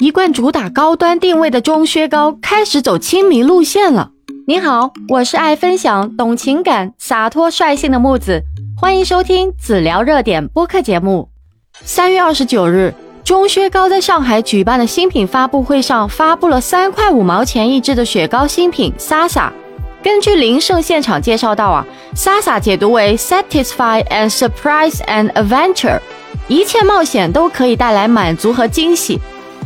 一贯主打高端定位的钟薛高开始走亲民路线了。你好，我是爱分享、懂情感、洒脱率性的木子，欢迎收听子聊热点播客节目。三月二十九日，钟薛高在上海举办的新品发布会上发布了三块五毛钱一支的雪糕新品 Sasa。根据林胜现场介绍到啊，Sasa 解读为 Satisfy and Surprise and Adventure，一切冒险都可以带来满足和惊喜。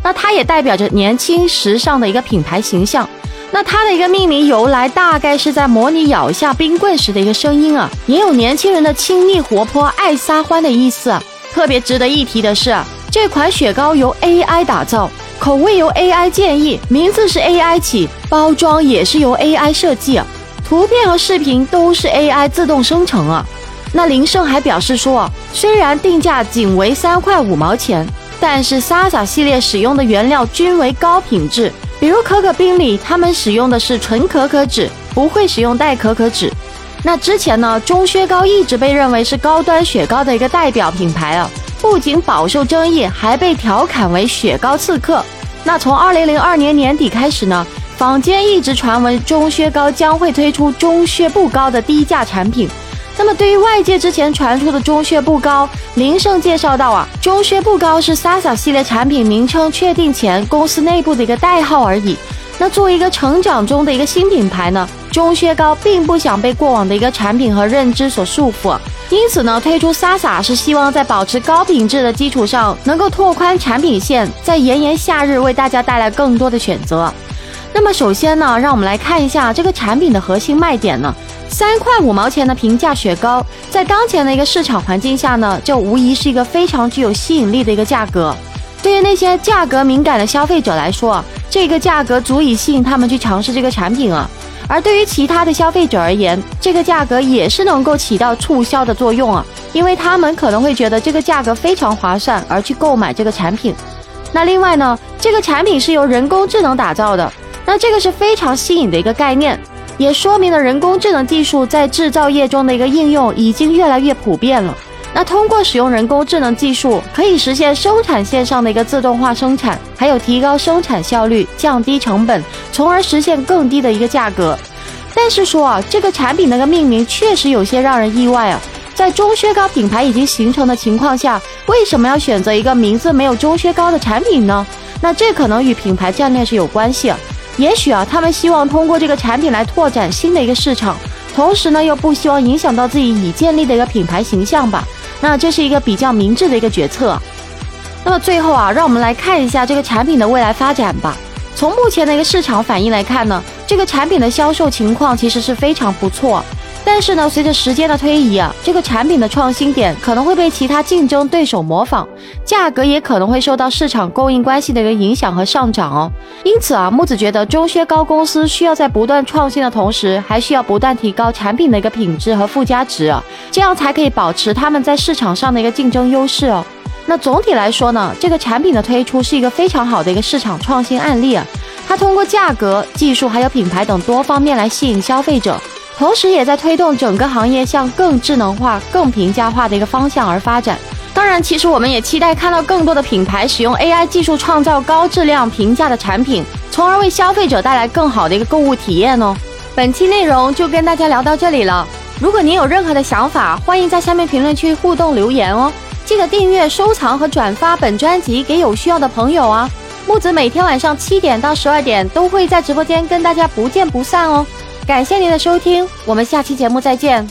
那它也代表着年轻时尚的一个品牌形象。那它的一个命名由来，大概是在模拟咬下冰棍时的一个声音啊，也有年轻人的亲密、活泼、爱撒欢的意思。特别值得一提的是，这款雪糕由 AI 打造，口味由 AI 建议，名字是 AI 起，包装也是由 AI 设计，图片和视频都是 AI 自动生成啊。那林胜还表示说，虽然定价仅为三块五毛钱。但是 Sasa 系列使用的原料均为高品质，比如可可冰里，他们使用的是纯可可脂，不会使用代可可脂。那之前呢，钟薛高一直被认为是高端雪糕的一个代表品牌啊，不仅饱受争议，还被调侃为雪糕刺客。那从二零零二年年底开始呢，坊间一直传闻钟薛高将会推出钟薛不高的低价产品。那么，对于外界之前传出的中靴不高，林胜介绍到啊，中靴不高是 Sasa 系列产品名称确定前公司内部的一个代号而已。那作为一个成长中的一个新品牌呢，中靴高并不想被过往的一个产品和认知所束缚，因此呢，推出 Sasa 是希望在保持高品质的基础上，能够拓宽产品线，在炎炎夏日为大家带来更多的选择。那么首先呢，让我们来看一下这个产品的核心卖点呢。三块五毛钱的平价雪糕，在当前的一个市场环境下呢，就无疑是一个非常具有吸引力的一个价格。对于那些价格敏感的消费者来说，这个价格足以吸引他们去尝试这个产品啊。而对于其他的消费者而言，这个价格也是能够起到促销的作用啊，因为他们可能会觉得这个价格非常划算而去购买这个产品。那另外呢，这个产品是由人工智能打造的，那这个是非常新颖的一个概念。也说明了人工智能技术在制造业中的一个应用已经越来越普遍了。那通过使用人工智能技术，可以实现生产线上的一个自动化生产，还有提高生产效率、降低成本，从而实现更低的一个价格。但是说啊，这个产品那个命名确实有些让人意外啊。在钟薛高品牌已经形成的情况下，为什么要选择一个名字没有钟薛高的产品呢？那这可能与品牌战略是有关系啊。也许啊，他们希望通过这个产品来拓展新的一个市场，同时呢，又不希望影响到自己已建立的一个品牌形象吧。那这是一个比较明智的一个决策。那么最后啊，让我们来看一下这个产品的未来发展吧。从目前的一个市场反应来看呢，这个产品的销售情况其实是非常不错。但是呢，随着时间的推移啊，这个产品的创新点可能会被其他竞争对手模仿，价格也可能会受到市场供应关系的一个影响和上涨哦。因此啊，木子觉得中靴高公司需要在不断创新的同时，还需要不断提高产品的一个品质和附加值啊，这样才可以保持他们在市场上的一个竞争优势哦。那总体来说呢，这个产品的推出是一个非常好的一个市场创新案例啊，它通过价格、技术还有品牌等多方面来吸引消费者。同时，也在推动整个行业向更智能化、更平价化的一个方向而发展。当然，其实我们也期待看到更多的品牌使用 AI 技术创造高质量、平价的产品，从而为消费者带来更好的一个购物体验哦。本期内容就跟大家聊到这里了。如果您有任何的想法，欢迎在下面评论区互动留言哦。记得订阅、收藏和转发本专辑给有需要的朋友啊。木子每天晚上七点到十二点都会在直播间跟大家不见不散哦。感谢您的收听，我们下期节目再见。